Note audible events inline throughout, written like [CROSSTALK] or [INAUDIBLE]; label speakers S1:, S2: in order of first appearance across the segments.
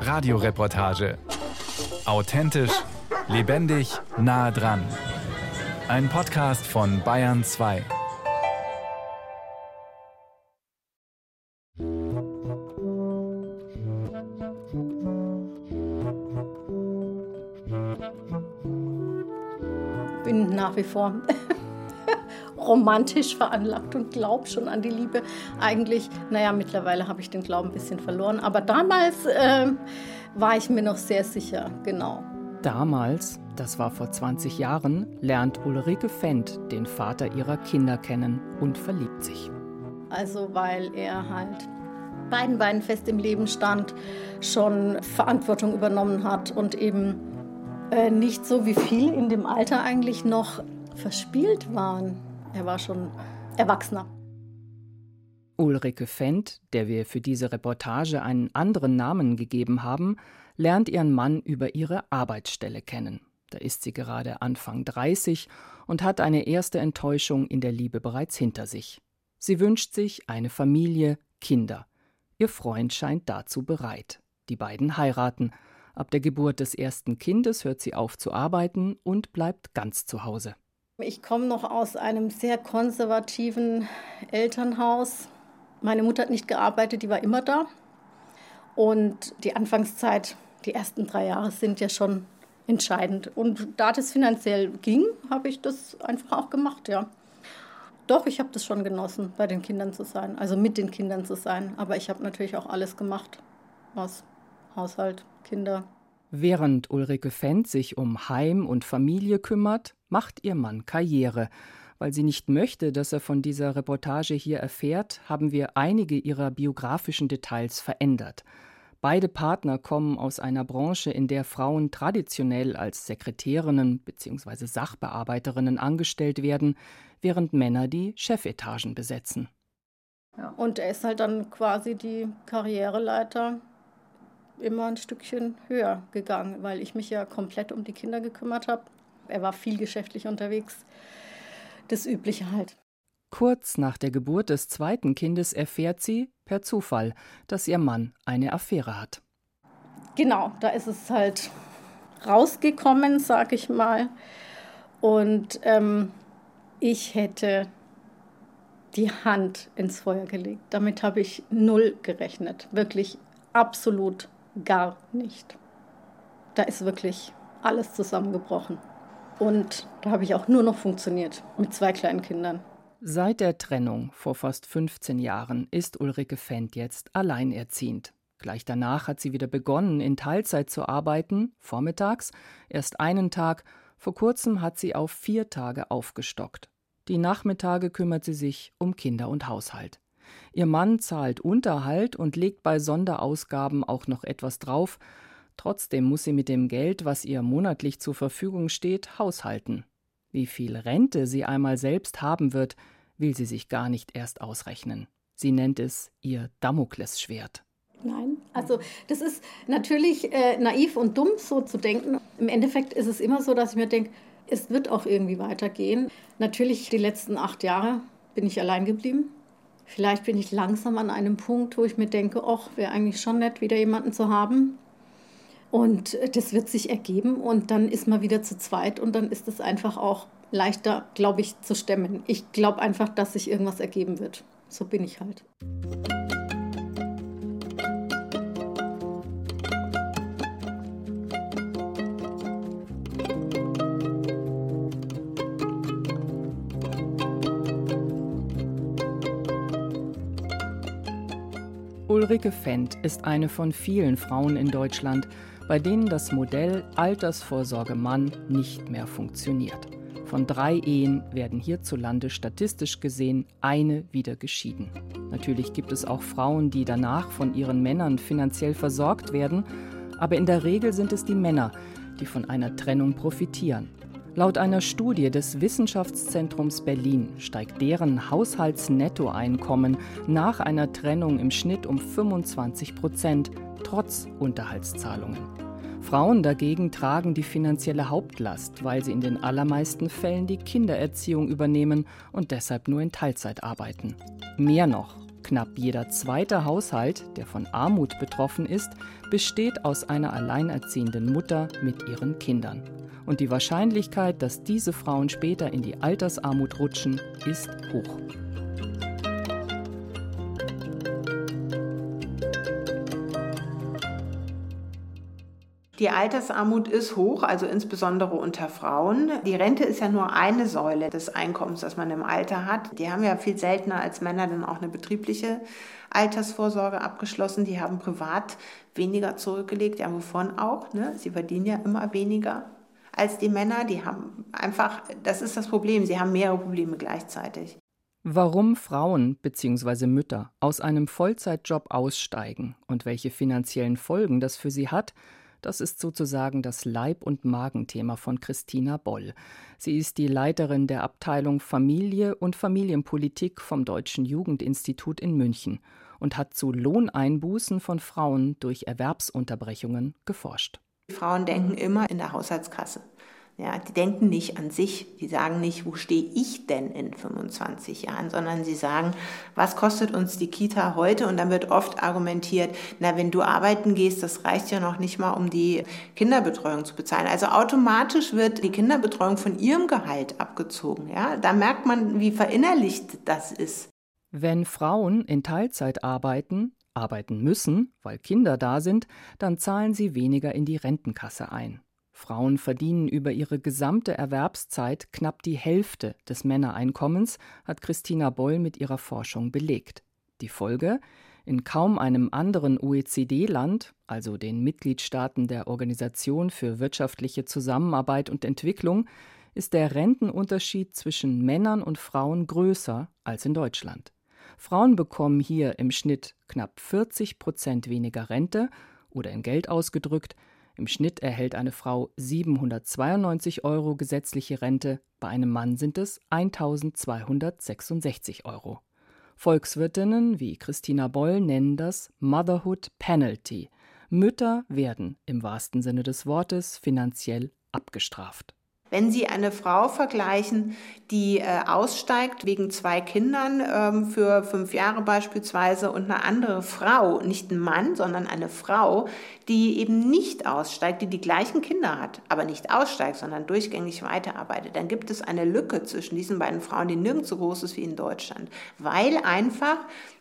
S1: Radioreportage. Authentisch, lebendig, nah dran. Ein Podcast von Bayern 2.
S2: Bin nach wie vor romantisch veranlagt und glaube schon an die Liebe. Eigentlich, naja, mittlerweile habe ich den Glauben ein bisschen verloren, aber damals äh, war ich mir noch sehr sicher, genau.
S3: Damals, das war vor 20 Jahren, lernt Ulrike Fendt den Vater ihrer Kinder kennen und verliebt sich.
S2: Also weil er halt beiden Beinen fest im Leben stand, schon Verantwortung übernommen hat und eben äh, nicht so wie viele in dem Alter eigentlich noch verspielt waren. Er war schon Erwachsener.
S3: Ulrike Fendt, der wir für diese Reportage einen anderen Namen gegeben haben, lernt ihren Mann über ihre Arbeitsstelle kennen. Da ist sie gerade Anfang 30 und hat eine erste Enttäuschung in der Liebe bereits hinter sich. Sie wünscht sich eine Familie, Kinder. Ihr Freund scheint dazu bereit. Die beiden heiraten. Ab der Geburt des ersten Kindes hört sie auf zu arbeiten und bleibt ganz zu Hause.
S2: Ich komme noch aus einem sehr konservativen Elternhaus. Meine Mutter hat nicht gearbeitet, die war immer da. Und die Anfangszeit, die ersten drei Jahre sind ja schon entscheidend. Und da das finanziell ging, habe ich das einfach auch gemacht, ja. Doch, ich habe das schon genossen, bei den Kindern zu sein, also mit den Kindern zu sein. Aber ich habe natürlich auch alles gemacht, was Haushalt, Kinder.
S3: Während Ulrike Fendt sich um Heim und Familie kümmert, macht ihr Mann Karriere. Weil sie nicht möchte, dass er von dieser Reportage hier erfährt, haben wir einige ihrer biografischen Details verändert. Beide Partner kommen aus einer Branche, in der Frauen traditionell als Sekretärinnen bzw. Sachbearbeiterinnen angestellt werden, während Männer die Chefetagen besetzen.
S2: Ja, und er ist halt dann quasi die Karriereleiter immer ein Stückchen höher gegangen, weil ich mich ja komplett um die Kinder gekümmert habe. Er war viel geschäftlich unterwegs. Das Übliche halt.
S3: Kurz nach der Geburt des zweiten Kindes erfährt sie, per Zufall, dass ihr Mann eine Affäre hat.
S2: Genau, da ist es halt rausgekommen, sag ich mal. Und ähm, ich hätte die Hand ins Feuer gelegt. Damit habe ich null gerechnet. Wirklich absolut gar nicht. Da ist wirklich alles zusammengebrochen. Und da habe ich auch nur noch funktioniert mit zwei kleinen Kindern.
S3: Seit der Trennung vor fast 15 Jahren ist Ulrike Fendt jetzt alleinerziehend. Gleich danach hat sie wieder begonnen, in Teilzeit zu arbeiten, vormittags, erst einen Tag, vor kurzem hat sie auf vier Tage aufgestockt. Die Nachmittage kümmert sie sich um Kinder und Haushalt. Ihr Mann zahlt Unterhalt und legt bei Sonderausgaben auch noch etwas drauf. Trotzdem muss sie mit dem Geld, was ihr monatlich zur Verfügung steht, haushalten. Wie viel Rente sie einmal selbst haben wird, will sie sich gar nicht erst ausrechnen. Sie nennt es ihr Damoklesschwert.
S2: Nein, also das ist natürlich äh, naiv und dumm, so zu denken. Im Endeffekt ist es immer so, dass ich mir denke, es wird auch irgendwie weitergehen. Natürlich die letzten acht Jahre bin ich allein geblieben. Vielleicht bin ich langsam an einem Punkt, wo ich mir denke, ach, wäre eigentlich schon nett, wieder jemanden zu haben. Und das wird sich ergeben und dann ist man wieder zu zweit und dann ist es einfach auch leichter, glaube ich, zu stemmen. Ich glaube einfach, dass sich irgendwas ergeben wird. So bin ich halt.
S3: Ulrike Fendt ist eine von vielen Frauen in Deutschland, bei denen das Modell Altersvorsorge Mann nicht mehr funktioniert. Von drei Ehen werden hierzulande statistisch gesehen eine wieder geschieden. Natürlich gibt es auch Frauen, die danach von ihren Männern finanziell versorgt werden, aber in der Regel sind es die Männer, die von einer Trennung profitieren. Laut einer Studie des Wissenschaftszentrums Berlin steigt deren Haushaltsnettoeinkommen nach einer Trennung im Schnitt um 25 Prozent, trotz Unterhaltszahlungen. Frauen dagegen tragen die finanzielle Hauptlast, weil sie in den allermeisten Fällen die Kindererziehung übernehmen und deshalb nur in Teilzeit arbeiten. Mehr noch, Knapp jeder zweite Haushalt, der von Armut betroffen ist, besteht aus einer alleinerziehenden Mutter mit ihren Kindern. Und die Wahrscheinlichkeit, dass diese Frauen später in die Altersarmut rutschen, ist hoch.
S4: Die Altersarmut ist hoch, also insbesondere unter Frauen. Die Rente ist ja nur eine Säule des Einkommens, das man im Alter hat. Die haben ja viel seltener als Männer dann auch eine betriebliche Altersvorsorge abgeschlossen. Die haben privat weniger zurückgelegt, ja wovon auch. Ne? Sie verdienen ja immer weniger als die Männer. Die haben einfach, das ist das Problem, sie haben mehrere Probleme gleichzeitig.
S3: Warum Frauen bzw. Mütter aus einem Vollzeitjob aussteigen und welche finanziellen Folgen das für sie hat, das ist sozusagen das Leib- und Magenthema von Christina Boll. Sie ist die Leiterin der Abteilung Familie und Familienpolitik vom Deutschen Jugendinstitut in München und hat zu Lohneinbußen von Frauen durch Erwerbsunterbrechungen geforscht.
S4: Frauen denken immer in der Haushaltskasse. Ja, die denken nicht an sich, die sagen nicht, wo stehe ich denn in 25 Jahren, sondern sie sagen, was kostet uns die Kita heute? Und dann wird oft argumentiert, na, wenn du arbeiten gehst, das reicht ja noch nicht mal, um die Kinderbetreuung zu bezahlen. Also automatisch wird die Kinderbetreuung von ihrem Gehalt abgezogen. Ja, da merkt man, wie verinnerlicht das ist.
S3: Wenn Frauen in Teilzeit arbeiten, arbeiten müssen, weil Kinder da sind, dann zahlen sie weniger in die Rentenkasse ein. Frauen verdienen über ihre gesamte Erwerbszeit knapp die Hälfte des Männereinkommens, hat Christina Boll mit ihrer Forschung belegt. Die Folge? In kaum einem anderen OECD-Land, also den Mitgliedstaaten der Organisation für wirtschaftliche Zusammenarbeit und Entwicklung, ist der Rentenunterschied zwischen Männern und Frauen größer als in Deutschland. Frauen bekommen hier im Schnitt knapp 40 Prozent weniger Rente oder in Geld ausgedrückt im Schnitt erhält eine Frau 792 Euro gesetzliche Rente, bei einem Mann sind es 1266 Euro. Volkswirtinnen wie Christina Boll nennen das Motherhood Penalty. Mütter werden im wahrsten Sinne des Wortes finanziell abgestraft.
S4: Wenn Sie eine Frau vergleichen, die äh, aussteigt wegen zwei Kindern ähm, für fünf Jahre beispielsweise und eine andere Frau, nicht ein Mann, sondern eine Frau, die eben nicht aussteigt, die die gleichen Kinder hat, aber nicht aussteigt, sondern durchgängig weiterarbeitet, dann gibt es eine Lücke zwischen diesen beiden Frauen, die nirgends so groß ist wie in Deutschland, weil einfach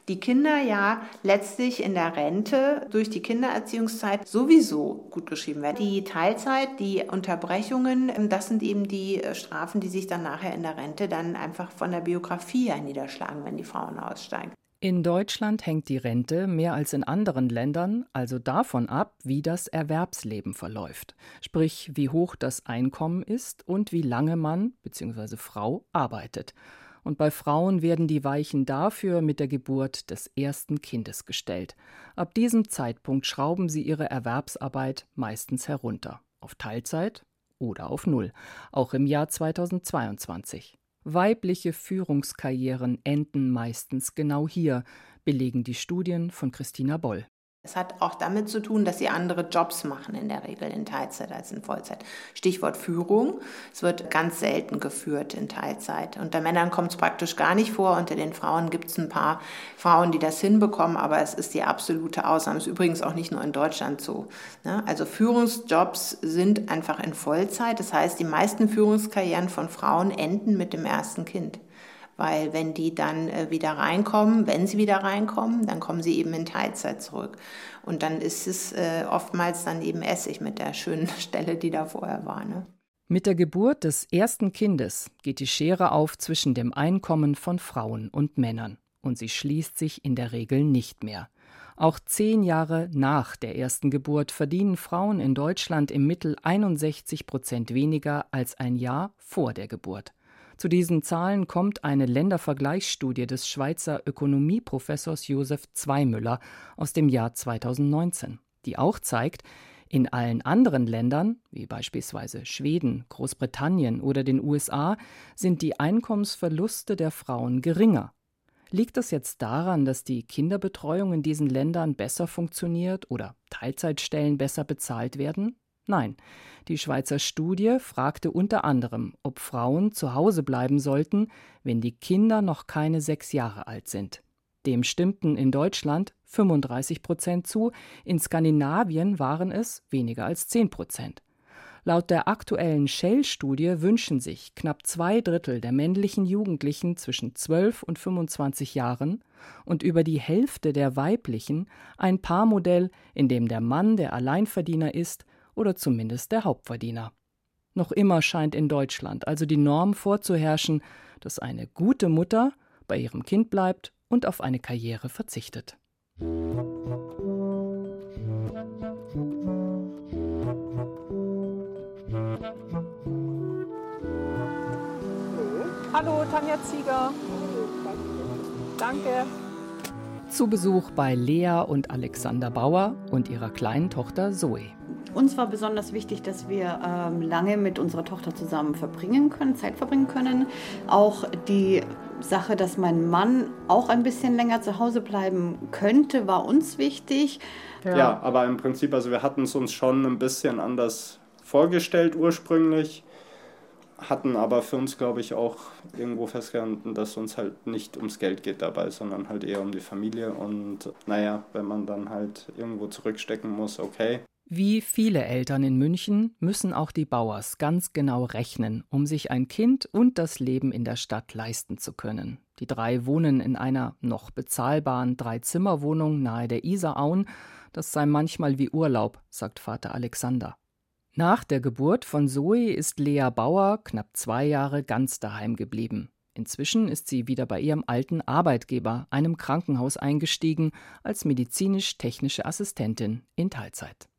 S4: die Kinder ja letztlich in der Rente durch die Kindererziehungszeit sowieso gut geschrieben werden. Die Teilzeit, die Unterbrechungen, ähm, das sind eben die äh, Strafen, die sich dann nachher in der Rente dann einfach von der Biografie her niederschlagen, wenn die Frauen aussteigen.
S3: In Deutschland hängt die Rente mehr als in anderen Ländern also davon ab, wie das Erwerbsleben verläuft, sprich wie hoch das Einkommen ist und wie lange man bzw. Frau arbeitet und bei Frauen werden die Weichen dafür mit der Geburt des ersten Kindes gestellt. Ab diesem Zeitpunkt schrauben sie ihre Erwerbsarbeit meistens herunter, auf Teilzeit oder auf Null, auch im Jahr 2022. Weibliche Führungskarrieren enden meistens genau hier, belegen die Studien von Christina Boll.
S4: Es hat auch damit zu tun, dass sie andere Jobs machen in der Regel in Teilzeit als in Vollzeit. Stichwort Führung. Es wird ganz selten geführt in Teilzeit. Unter Männern kommt es praktisch gar nicht vor. Unter den Frauen gibt es ein paar Frauen, die das hinbekommen, aber es ist die absolute Ausnahme. Ist übrigens auch nicht nur in Deutschland so. Ne? Also Führungsjobs sind einfach in Vollzeit. Das heißt, die meisten Führungskarrieren von Frauen enden mit dem ersten Kind weil wenn die dann äh, wieder reinkommen, wenn sie wieder reinkommen, dann kommen sie eben in Teilzeit zurück. Und dann ist es äh, oftmals dann eben Essig mit der schönen [LAUGHS] Stelle, die da vorher war. Ne?
S3: Mit der Geburt des ersten Kindes geht die Schere auf zwischen dem Einkommen von Frauen und Männern und sie schließt sich in der Regel nicht mehr. Auch zehn Jahre nach der ersten Geburt verdienen Frauen in Deutschland im Mittel 61 Prozent weniger als ein Jahr vor der Geburt. Zu diesen Zahlen kommt eine Ländervergleichsstudie des Schweizer Ökonomieprofessors Josef Zweimüller aus dem Jahr 2019, die auch zeigt, in allen anderen Ländern, wie beispielsweise Schweden, Großbritannien oder den USA, sind die Einkommensverluste der Frauen geringer. Liegt das jetzt daran, dass die Kinderbetreuung in diesen Ländern besser funktioniert oder Teilzeitstellen besser bezahlt werden? Nein, die Schweizer Studie fragte unter anderem, ob Frauen zu Hause bleiben sollten, wenn die Kinder noch keine sechs Jahre alt sind. Dem stimmten in Deutschland 35 Prozent zu, in Skandinavien waren es weniger als 10 Prozent. Laut der aktuellen Shell-Studie wünschen sich knapp zwei Drittel der männlichen Jugendlichen zwischen 12 und 25 Jahren und über die Hälfte der weiblichen ein Paarmodell, in dem der Mann der Alleinverdiener ist oder zumindest der Hauptverdiener. Noch immer scheint in Deutschland also die Norm vorzuherrschen, dass eine gute Mutter bei ihrem Kind bleibt und auf eine Karriere verzichtet.
S5: Hallo, Tanja Zieger. Danke.
S3: Zu Besuch bei Lea und Alexander Bauer und ihrer kleinen Tochter Zoe.
S6: Uns war besonders wichtig, dass wir ähm, lange mit unserer Tochter zusammen verbringen können, Zeit verbringen können. Auch die Sache, dass mein Mann auch ein bisschen länger zu Hause bleiben könnte, war uns wichtig.
S7: Ja, ja aber im Prinzip, also wir hatten es uns schon ein bisschen anders vorgestellt ursprünglich, hatten aber für uns, glaube ich, auch irgendwo festgehalten, dass uns halt nicht ums Geld geht dabei, sondern halt eher um die Familie. Und naja, wenn man dann halt irgendwo zurückstecken muss, okay.
S3: Wie viele Eltern in München müssen auch die Bauers ganz genau rechnen, um sich ein Kind und das Leben in der Stadt leisten zu können. Die drei wohnen in einer noch bezahlbaren Dreizimmerwohnung nahe der Isarauen. Das sei manchmal wie Urlaub, sagt Vater Alexander. Nach der Geburt von Zoe ist Lea Bauer knapp zwei Jahre ganz daheim geblieben. Inzwischen ist sie wieder bei ihrem alten Arbeitgeber, einem Krankenhaus, eingestiegen als medizinisch-technische Assistentin in Teilzeit.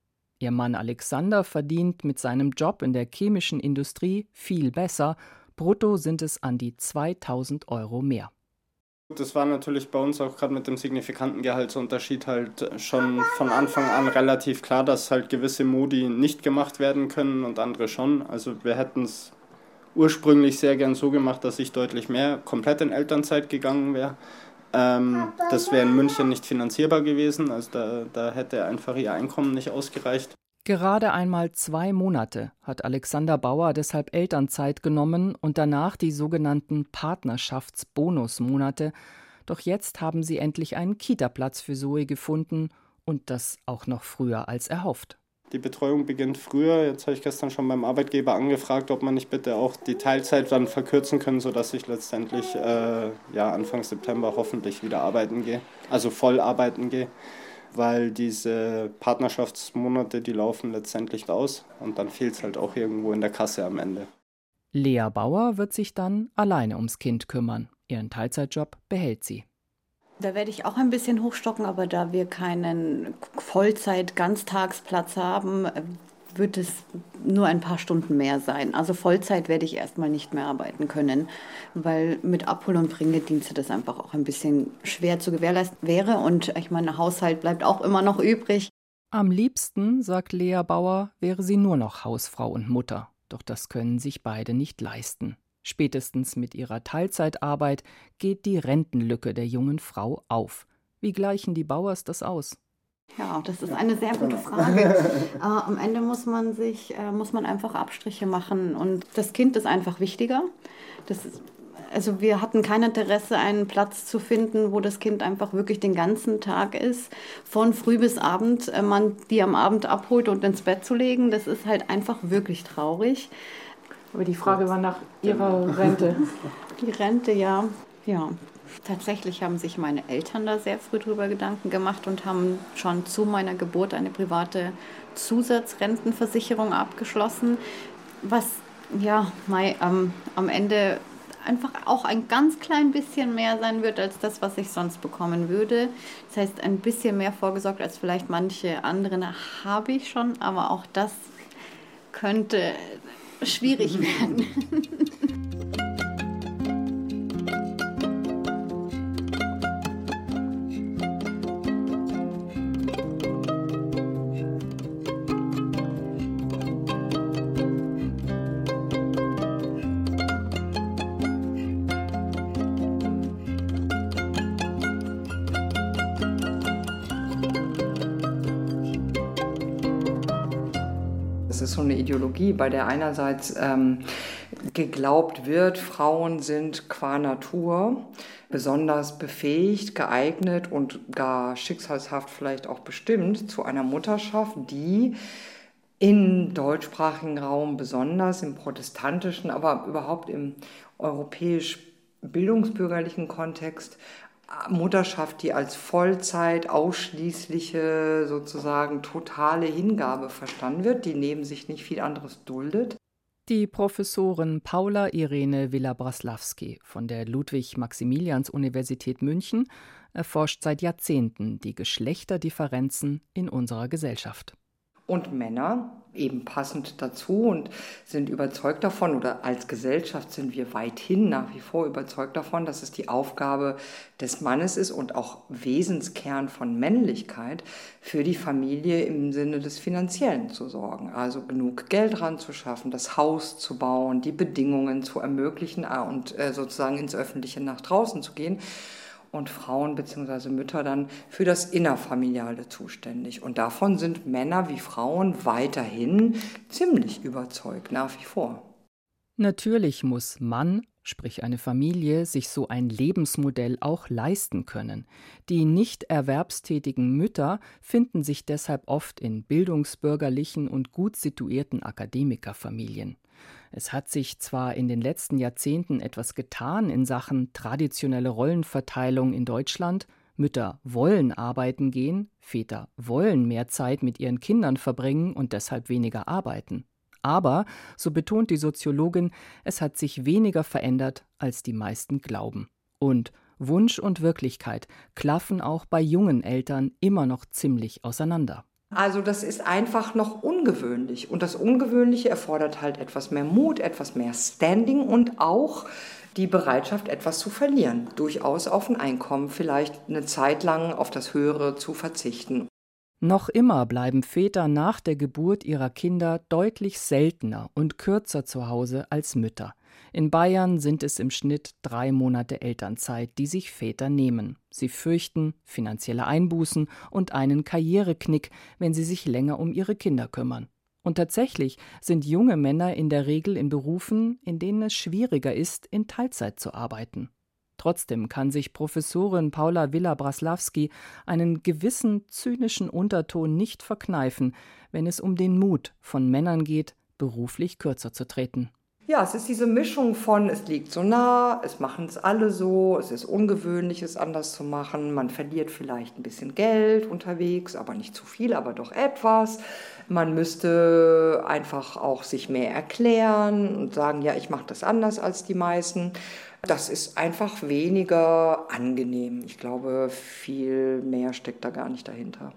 S3: Ihr Mann Alexander verdient mit seinem Job in der chemischen Industrie viel besser. Brutto sind es an die 2000 Euro mehr.
S7: Das war natürlich bei uns auch gerade mit dem signifikanten Gehaltsunterschied halt schon von Anfang an relativ klar, dass halt gewisse Modi nicht gemacht werden können und andere schon. Also wir hätten es ursprünglich sehr gern so gemacht, dass ich deutlich mehr komplett in Elternzeit gegangen wäre. Ähm, das wäre in München nicht finanzierbar gewesen, also da, da hätte einfach ihr Einkommen nicht ausgereicht.
S3: Gerade einmal zwei Monate hat Alexander Bauer deshalb Elternzeit genommen und danach die sogenannten Partnerschaftsbonusmonate. Doch jetzt haben sie endlich einen Kita-Platz für Zoe gefunden und das auch noch früher als erhofft.
S7: Die Betreuung beginnt früher. Jetzt habe ich gestern schon beim Arbeitgeber angefragt, ob man nicht bitte auch die Teilzeit dann verkürzen können, sodass ich letztendlich äh, ja, Anfang September hoffentlich wieder arbeiten gehe, also voll arbeiten gehe, weil diese Partnerschaftsmonate, die laufen letztendlich aus und dann fehlt es halt auch irgendwo in der Kasse am Ende.
S3: Lea Bauer wird sich dann alleine ums Kind kümmern. Ihren Teilzeitjob behält sie.
S6: Da werde ich auch ein bisschen hochstocken, aber da wir keinen Vollzeit-Ganztagsplatz haben, wird es nur ein paar Stunden mehr sein. Also Vollzeit werde ich erstmal nicht mehr arbeiten können, weil mit Abhol- und Bringedienste das einfach auch ein bisschen schwer zu gewährleisten wäre. Und ich meine, Haushalt bleibt auch immer noch übrig.
S3: Am liebsten, sagt Lea Bauer, wäre sie nur noch Hausfrau und Mutter. Doch das können sich beide nicht leisten. Spätestens mit ihrer Teilzeitarbeit geht die Rentenlücke der jungen Frau auf. Wie gleichen die Bauers das aus?
S6: Ja, das ist eine sehr gute Frage. [LAUGHS] äh, am Ende muss man sich, äh, muss man einfach Abstriche machen und das Kind ist einfach wichtiger. Das ist, also wir hatten kein Interesse, einen Platz zu finden, wo das Kind einfach wirklich den ganzen Tag ist, von früh bis abend, äh, man die am Abend abholt und ins Bett zu legen. Das ist halt einfach wirklich traurig.
S5: Aber die Frage war nach Ihrer Rente. [LAUGHS]
S6: Die Rente, ja. Ja. Tatsächlich haben sich meine Eltern da sehr früh drüber Gedanken gemacht und haben schon zu meiner Geburt eine private Zusatzrentenversicherung abgeschlossen, was ja mai, ähm, am Ende einfach auch ein ganz klein bisschen mehr sein wird als das, was ich sonst bekommen würde. Das heißt, ein bisschen mehr vorgesorgt als vielleicht manche anderen habe ich schon, aber auch das könnte schwierig werden. [LAUGHS]
S8: ist so eine Ideologie, bei der einerseits ähm, geglaubt wird, Frauen sind qua Natur besonders befähigt, geeignet und gar schicksalshaft vielleicht auch bestimmt zu einer Mutterschaft, die im deutschsprachigen Raum besonders, im protestantischen, aber überhaupt im europäisch bildungsbürgerlichen Kontext Mutterschaft, die als Vollzeit ausschließliche, sozusagen totale Hingabe verstanden wird, die neben sich nicht viel anderes duldet.
S3: Die Professorin Paula Irene Villa-Braslawski von der Ludwig-Maximilians-Universität München erforscht seit Jahrzehnten die Geschlechterdifferenzen in unserer Gesellschaft
S8: und Männer eben passend dazu und sind überzeugt davon oder als Gesellschaft sind wir weithin nach wie vor überzeugt davon, dass es die Aufgabe des Mannes ist und auch Wesenskern von Männlichkeit für die Familie im Sinne des Finanziellen zu sorgen. Also genug Geld ranzuschaffen, das Haus zu bauen, die Bedingungen zu ermöglichen äh, und äh, sozusagen ins Öffentliche nach draußen zu gehen und Frauen bzw. Mütter dann für das Innerfamiliale zuständig. Und davon sind Männer wie Frauen weiterhin ziemlich überzeugt, nach wie vor.
S3: Natürlich muss Mann, sprich eine Familie, sich so ein Lebensmodell auch leisten können. Die nicht erwerbstätigen Mütter finden sich deshalb oft in bildungsbürgerlichen und gut situierten Akademikerfamilien. Es hat sich zwar in den letzten Jahrzehnten etwas getan in Sachen traditionelle Rollenverteilung in Deutschland, Mütter wollen arbeiten gehen, Väter wollen mehr Zeit mit ihren Kindern verbringen und deshalb weniger arbeiten. Aber, so betont die Soziologin, es hat sich weniger verändert, als die meisten glauben. Und Wunsch und Wirklichkeit klaffen auch bei jungen Eltern immer noch ziemlich auseinander.
S8: Also das ist einfach noch ungewöhnlich. Und das Ungewöhnliche erfordert halt etwas mehr Mut, etwas mehr Standing und auch die Bereitschaft, etwas zu verlieren. Durchaus auf ein Einkommen, vielleicht eine Zeit lang auf das Höhere zu verzichten.
S3: Noch immer bleiben Väter nach der Geburt ihrer Kinder deutlich seltener und kürzer zu Hause als Mütter. In Bayern sind es im Schnitt drei Monate Elternzeit, die sich Väter nehmen. Sie fürchten finanzielle Einbußen und einen Karriereknick, wenn sie sich länger um ihre Kinder kümmern. Und tatsächlich sind junge Männer in der Regel in Berufen, in denen es schwieriger ist, in Teilzeit zu arbeiten. Trotzdem kann sich Professorin Paula Villa-Braslawski einen gewissen zynischen Unterton nicht verkneifen, wenn es um den Mut von Männern geht, beruflich kürzer zu treten.
S8: Ja, es ist diese Mischung von, es liegt so nah, es machen es alle so, es ist ungewöhnlich, es anders zu machen. Man verliert vielleicht ein bisschen Geld unterwegs, aber nicht zu viel, aber doch etwas. Man müsste einfach auch sich mehr erklären und sagen, ja, ich mache das anders als die meisten. Das ist einfach weniger angenehm. Ich glaube, viel mehr steckt da gar nicht dahinter.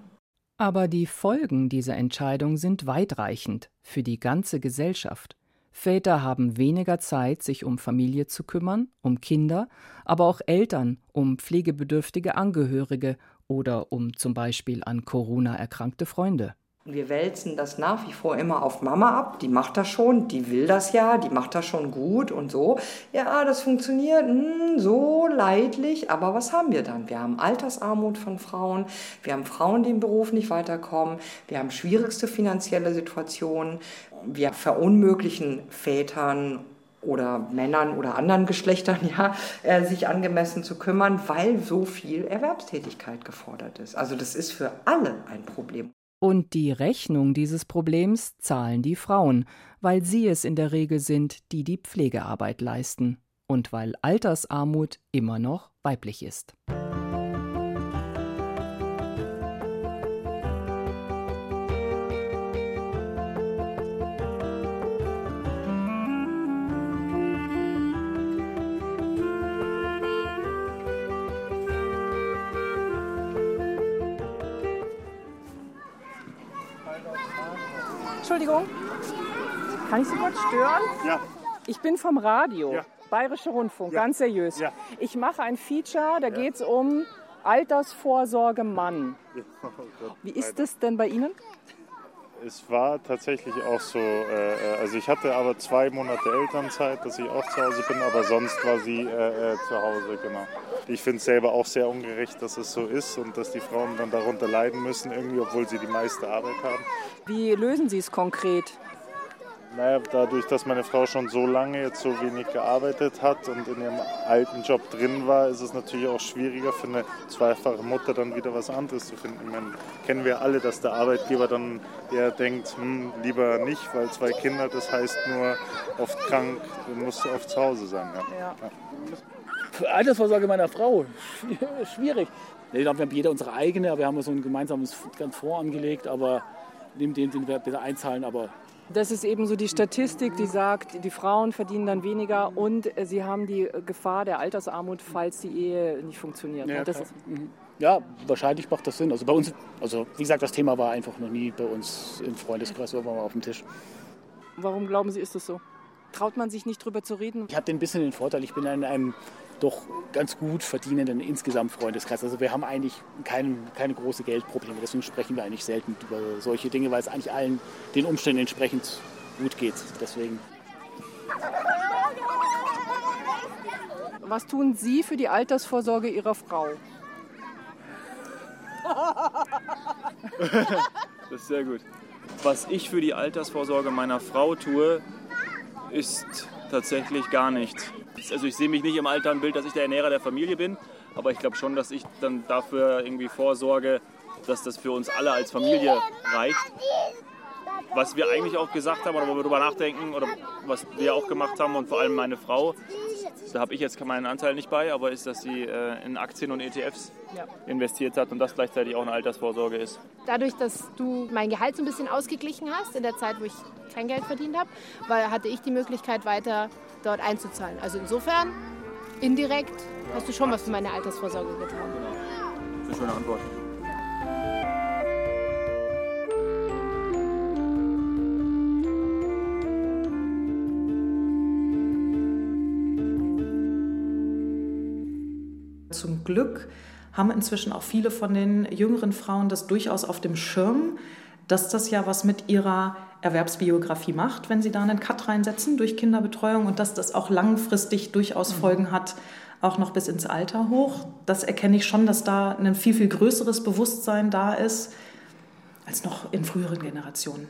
S3: Aber die Folgen dieser Entscheidung sind weitreichend für die ganze Gesellschaft. Väter haben weniger Zeit, sich um Familie zu kümmern, um Kinder, aber auch Eltern um pflegebedürftige Angehörige oder um zum Beispiel an Corona erkrankte Freunde.
S8: Wir wälzen das nach wie vor immer auf Mama ab. Die macht das schon, die will das ja, die macht das schon gut und so. Ja, das funktioniert mh, hm, so leidlich, aber was haben wir dann? Wir haben Altersarmut von Frauen, wir haben Frauen, die im Beruf nicht weiterkommen, wir haben schwierigste finanzielle Situationen, wir verunmöglichen Vätern oder Männern oder anderen Geschlechtern, [LAUGHS] ja, äh, sich angemessen zu kümmern, weil so viel Erwerbstätigkeit gefordert ist. Also das ist für alle ein Problem.
S3: Und die Rechnung dieses Problems zahlen die Frauen, weil sie es in der Regel sind, die die Pflegearbeit leisten und weil Altersarmut immer noch weiblich ist.
S5: Entschuldigung, kann ich Sie kurz stören?
S9: Ja.
S5: Ich bin vom Radio,
S9: ja.
S5: Bayerischer Rundfunk,
S9: ja.
S5: ganz seriös.
S9: Ja.
S5: Ich mache ein Feature, da ja. geht es um Altersvorsorge Mann. [LAUGHS]
S9: Oh
S5: Wie ist das denn bei Ihnen?
S9: Es war tatsächlich auch so, äh, also ich hatte aber zwei Monate Elternzeit, dass ich auch zu Hause bin, aber sonst war sie äh, äh, zu Hause, genau. Ich finde es selber auch sehr ungerecht, dass es so ist und dass die Frauen dann darunter leiden müssen, irgendwie, obwohl sie die meiste Arbeit haben.
S5: Wie lösen Sie es konkret?
S9: Naja, dadurch, dass meine Frau schon so lange jetzt so wenig gearbeitet hat und in ihrem alten Job drin war, ist es natürlich auch schwieriger für eine zweifache Mutter dann wieder was anderes zu finden. Ich meine, kennen wir alle, dass der Arbeitgeber dann eher denkt, hm, lieber nicht, weil zwei Kinder, das heißt nur oft krank, dann musst du oft zu Hause sein. Ja.
S10: Ja. Altersvorsorge meiner Frau, [LAUGHS] schwierig. Ich glaube, wir haben jeder unsere eigene, aber wir haben so ein gemeinsames ganz Fonds angelegt, aber neben dem, den wir bitte einzahlen, aber
S5: das ist eben so die Statistik, die sagt, die Frauen verdienen dann weniger und sie haben die Gefahr der Altersarmut, falls die Ehe nicht funktioniert.
S10: Ja,
S5: das
S10: mhm. ja, wahrscheinlich macht das Sinn. Also bei uns, also wie gesagt, das Thema war einfach noch nie bei uns im Freundeskreis irgendwann mal auf dem Tisch.
S5: Warum glauben Sie, ist das so? Traut man sich nicht drüber zu reden?
S10: Ich habe ein bisschen den Vorteil, ich bin in einem doch ganz gut verdienenden insgesamt Freundeskreis. Also wir haben eigentlich kein, keine große Geldprobleme. Deswegen sprechen wir eigentlich selten über solche Dinge, weil es eigentlich allen den Umständen entsprechend gut geht. Deswegen.
S5: Was tun Sie für die Altersvorsorge Ihrer Frau?
S11: das ist sehr gut. Was ich für die Altersvorsorge meiner Frau tue, ist tatsächlich gar nichts. Also ich sehe mich nicht im Alter Bild, dass ich der Ernährer der Familie bin, aber ich glaube schon, dass ich dann dafür irgendwie vorsorge, dass das für uns alle als Familie reicht. Was wir eigentlich auch gesagt haben oder wo wir darüber nachdenken oder was wir auch gemacht haben und vor allem meine Frau, da habe ich jetzt meinen Anteil nicht bei, aber ist, dass sie äh, in Aktien und ETFs ja. investiert hat und das gleichzeitig auch eine Altersvorsorge ist.
S12: Dadurch, dass du mein Gehalt so ein bisschen ausgeglichen hast in der Zeit, wo ich kein Geld verdient habe, hatte ich die Möglichkeit weiter dort einzuzahlen. Also insofern, indirekt hast du schon was für meine Altersvorsorge getan.
S11: Das ist eine schöne Antwort.
S13: Zum Glück haben inzwischen auch viele von den jüngeren Frauen das durchaus auf dem Schirm, dass das ja was mit ihrer Erwerbsbiografie macht, wenn sie da einen Cut reinsetzen durch Kinderbetreuung und dass das auch langfristig durchaus mhm. Folgen hat, auch noch bis ins Alter hoch. Das erkenne ich schon, dass da ein viel, viel größeres Bewusstsein da ist als noch in früheren Generationen.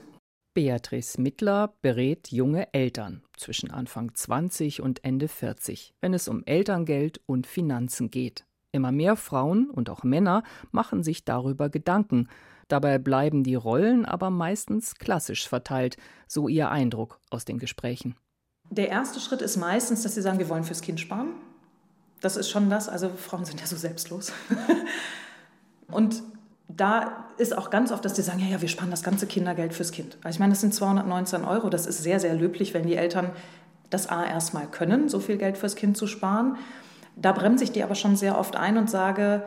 S3: Beatrice Mittler berät junge Eltern zwischen Anfang 20 und Ende 40, wenn es um Elterngeld und Finanzen geht. Immer mehr Frauen und auch Männer machen sich darüber Gedanken, Dabei bleiben die Rollen aber meistens klassisch verteilt, so ihr Eindruck aus den Gesprächen.
S13: Der erste Schritt ist meistens, dass sie sagen, wir wollen fürs Kind sparen. Das ist schon das, also Frauen sind ja so selbstlos. [LAUGHS] Und da ist auch ganz oft, dass die sagen, ja, ja, wir sparen das ganze Kindergeld fürs Kind. Also ich meine, das sind 219 Euro, das ist sehr, sehr löblich, wenn die Eltern das A erstmal können, so viel Geld fürs Kind zu sparen. Da bremse ich die aber schon sehr oft ein und sage,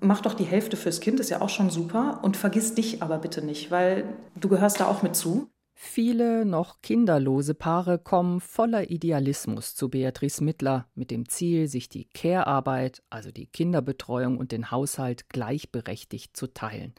S13: mach doch die Hälfte fürs Kind, ist ja auch schon super. Und vergiss dich aber bitte nicht, weil du gehörst da auch mit zu.
S3: Viele noch kinderlose Paare kommen voller Idealismus zu Beatrice Mittler mit dem Ziel, sich die Care-Arbeit, also die Kinderbetreuung und den Haushalt gleichberechtigt zu teilen.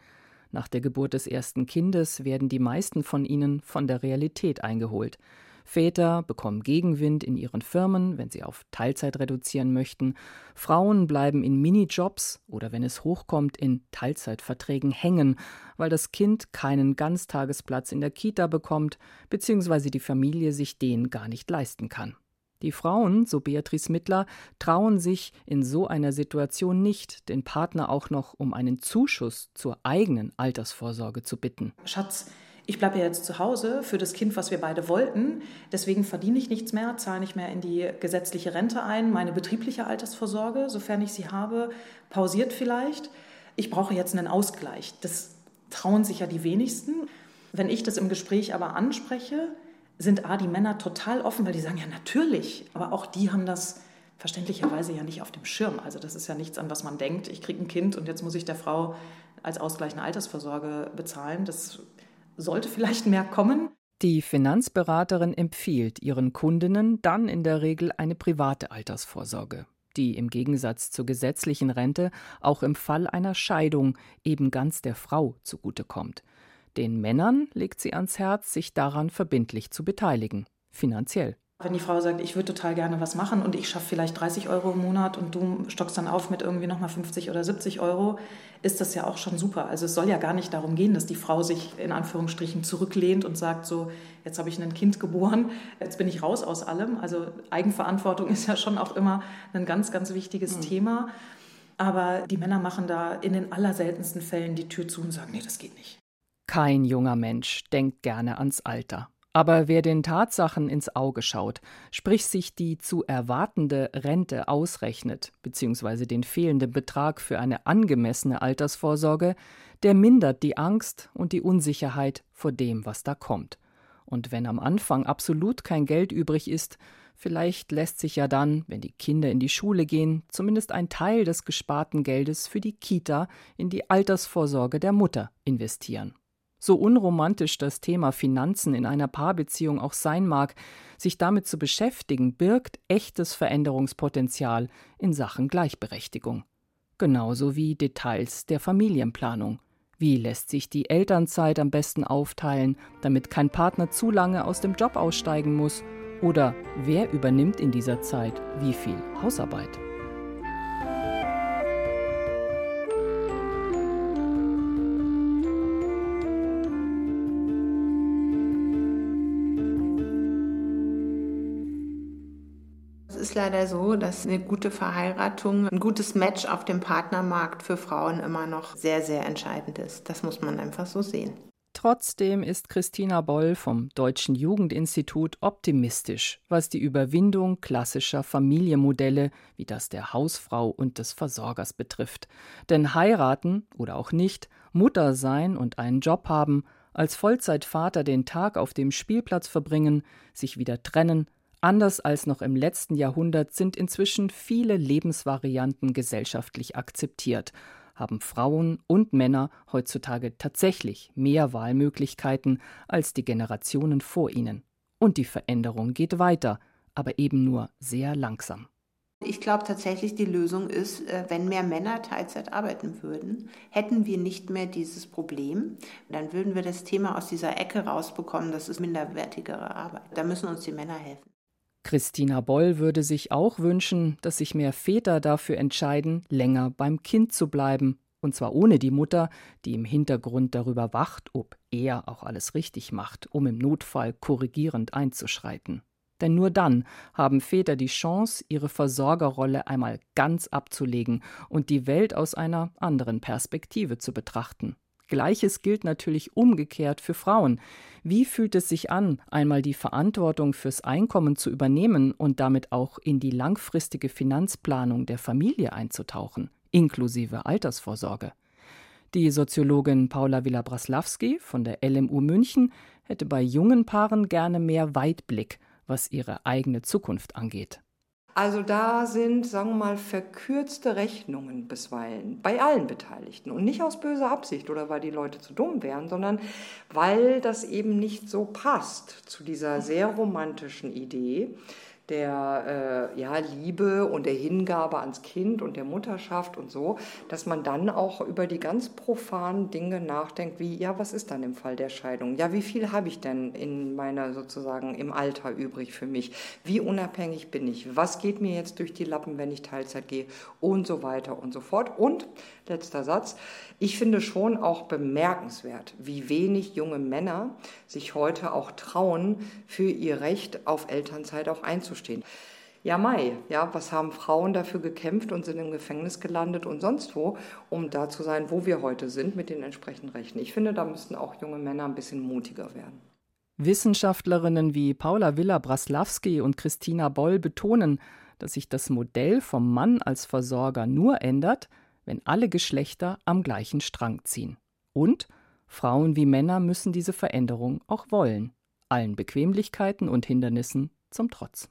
S3: Nach der Geburt des ersten Kindes werden die meisten von ihnen von der Realität eingeholt. Väter bekommen Gegenwind in ihren Firmen, wenn sie auf Teilzeit reduzieren möchten. Frauen bleiben in Minijobs oder wenn es hochkommt in Teilzeitverträgen hängen, weil das Kind keinen Ganztagesplatz in der Kita bekommt, beziehungsweise die Familie sich den gar nicht leisten kann. Die Frauen, so Beatrice Mittler, trauen sich in so einer Situation nicht, den Partner auch noch um einen Zuschuss zur eigenen Altersvorsorge zu bitten.
S13: Schatz, ich bleibe ja jetzt zu Hause für das Kind, was wir beide wollten. Deswegen verdiene ich nichts mehr, zahle nicht mehr in die gesetzliche Rente ein. Meine betriebliche Altersvorsorge, sofern ich sie habe, pausiert vielleicht. Ich brauche jetzt einen Ausgleich. Das trauen sich ja die wenigsten. Wenn ich das im Gespräch aber anspreche, sind A, die Männer total offen, weil die sagen, ja natürlich, aber auch die haben das verständlicherweise ja nicht auf dem Schirm. Also das ist ja nichts, an was man denkt, ich kriege ein Kind und jetzt muss ich der Frau als Ausgleich eine Altersvorsorge bezahlen. Das sollte vielleicht mehr kommen.
S3: Die Finanzberaterin empfiehlt ihren Kundinnen dann in der Regel eine private Altersvorsorge, die im Gegensatz zur gesetzlichen Rente auch im Fall einer Scheidung eben ganz der Frau zugutekommt. Den Männern legt sie ans Herz, sich daran verbindlich zu beteiligen, finanziell.
S13: Wenn die Frau sagt, ich würde total gerne was machen und ich schaffe vielleicht 30 Euro im Monat und du stockst dann auf mit irgendwie nochmal 50 oder 70 Euro, ist das ja auch schon super. Also es soll ja gar nicht darum gehen, dass die Frau sich in Anführungsstrichen zurücklehnt und sagt so, jetzt habe ich ein Kind geboren, jetzt bin ich raus aus allem. Also Eigenverantwortung [LAUGHS] ist ja schon auch immer ein ganz, ganz wichtiges mhm. Thema. Aber die Männer machen da in den allerseltensten Fällen die Tür zu und sagen, nee, das geht nicht.
S3: Kein junger Mensch denkt gerne ans Alter. Aber wer den Tatsachen ins Auge schaut, sprich sich die zu erwartende Rente ausrechnet, beziehungsweise den fehlenden Betrag für eine angemessene Altersvorsorge, der mindert die Angst und die Unsicherheit vor dem, was da kommt. Und wenn am Anfang absolut kein Geld übrig ist, vielleicht lässt sich ja dann, wenn die Kinder in die Schule gehen, zumindest ein Teil des gesparten Geldes für die Kita in die Altersvorsorge der Mutter investieren. So unromantisch das Thema Finanzen in einer Paarbeziehung auch sein mag, sich damit zu beschäftigen, birgt echtes Veränderungspotenzial in Sachen Gleichberechtigung. Genauso wie Details der Familienplanung. Wie lässt sich die Elternzeit am besten aufteilen, damit kein Partner zu lange aus dem Job aussteigen muss? Oder wer übernimmt in dieser Zeit wie viel Hausarbeit?
S4: Leider so, dass eine gute Verheiratung, ein gutes Match auf dem Partnermarkt für Frauen immer noch sehr, sehr entscheidend ist. Das muss man einfach so sehen.
S3: Trotzdem ist Christina Boll vom Deutschen Jugendinstitut optimistisch, was die Überwindung klassischer Familienmodelle wie das der Hausfrau und des Versorgers betrifft. Denn heiraten oder auch nicht, Mutter sein und einen Job haben, als Vollzeitvater den Tag auf dem Spielplatz verbringen, sich wieder trennen, Anders als noch im letzten Jahrhundert sind inzwischen viele Lebensvarianten gesellschaftlich akzeptiert, haben Frauen und Männer heutzutage tatsächlich mehr Wahlmöglichkeiten als die Generationen vor ihnen. Und die Veränderung geht weiter, aber eben nur sehr langsam.
S4: Ich glaube tatsächlich, die Lösung ist, äh, wenn mehr Männer Teilzeit arbeiten würden, hätten wir nicht mehr dieses Problem. Dann würden wir das Thema aus dieser Ecke rausbekommen, das ist minderwertigere Arbeit. Da müssen uns die Männer helfen.
S3: Christina Boll würde sich auch wünschen, dass sich mehr Väter dafür entscheiden, länger beim Kind zu bleiben, und zwar ohne die Mutter, die im Hintergrund darüber wacht, ob er auch alles richtig macht, um im Notfall korrigierend einzuschreiten. Denn nur dann haben Väter die Chance, ihre Versorgerrolle einmal ganz abzulegen und die Welt aus einer anderen Perspektive zu betrachten. Gleiches gilt natürlich umgekehrt für Frauen. Wie fühlt es sich an, einmal die Verantwortung fürs Einkommen zu übernehmen und damit auch in die langfristige Finanzplanung der Familie einzutauchen, inklusive Altersvorsorge? Die Soziologin Paula Villa-Braslawski von der LMU München hätte bei jungen Paaren gerne mehr Weitblick, was ihre eigene Zukunft angeht.
S8: Also da sind, sagen wir mal, verkürzte Rechnungen bisweilen bei allen Beteiligten. Und nicht aus böser Absicht oder weil die Leute zu dumm wären, sondern weil das eben nicht so passt zu dieser sehr romantischen Idee, der äh, ja, Liebe und der Hingabe ans Kind und der Mutterschaft und so, dass man dann auch über die ganz profanen Dinge nachdenkt, wie, ja, was ist dann im Fall der Scheidung? Ja, wie viel habe ich denn in meiner sozusagen im Alter übrig für mich? Wie unabhängig bin ich? Was geht mir jetzt durch die Lappen, wenn ich Teilzeit gehe? Und so weiter und so fort. Und, letzter Satz, ich finde schon auch bemerkenswert, wie wenig junge Männer sich heute auch trauen, für ihr Recht auf Elternzeit auch einzustehen. Ja, Mai, ja, was haben Frauen dafür gekämpft und sind im Gefängnis gelandet und sonst wo, um da zu sein, wo wir heute sind mit den entsprechenden Rechten. Ich finde, da müssten auch junge Männer ein bisschen mutiger werden.
S3: Wissenschaftlerinnen wie Paula Villa-Braslawski und Christina Boll betonen, dass sich das Modell vom Mann als Versorger nur ändert, wenn alle Geschlechter am gleichen Strang ziehen. Und Frauen wie Männer müssen diese Veränderung auch wollen, allen Bequemlichkeiten und Hindernissen zum Trotz.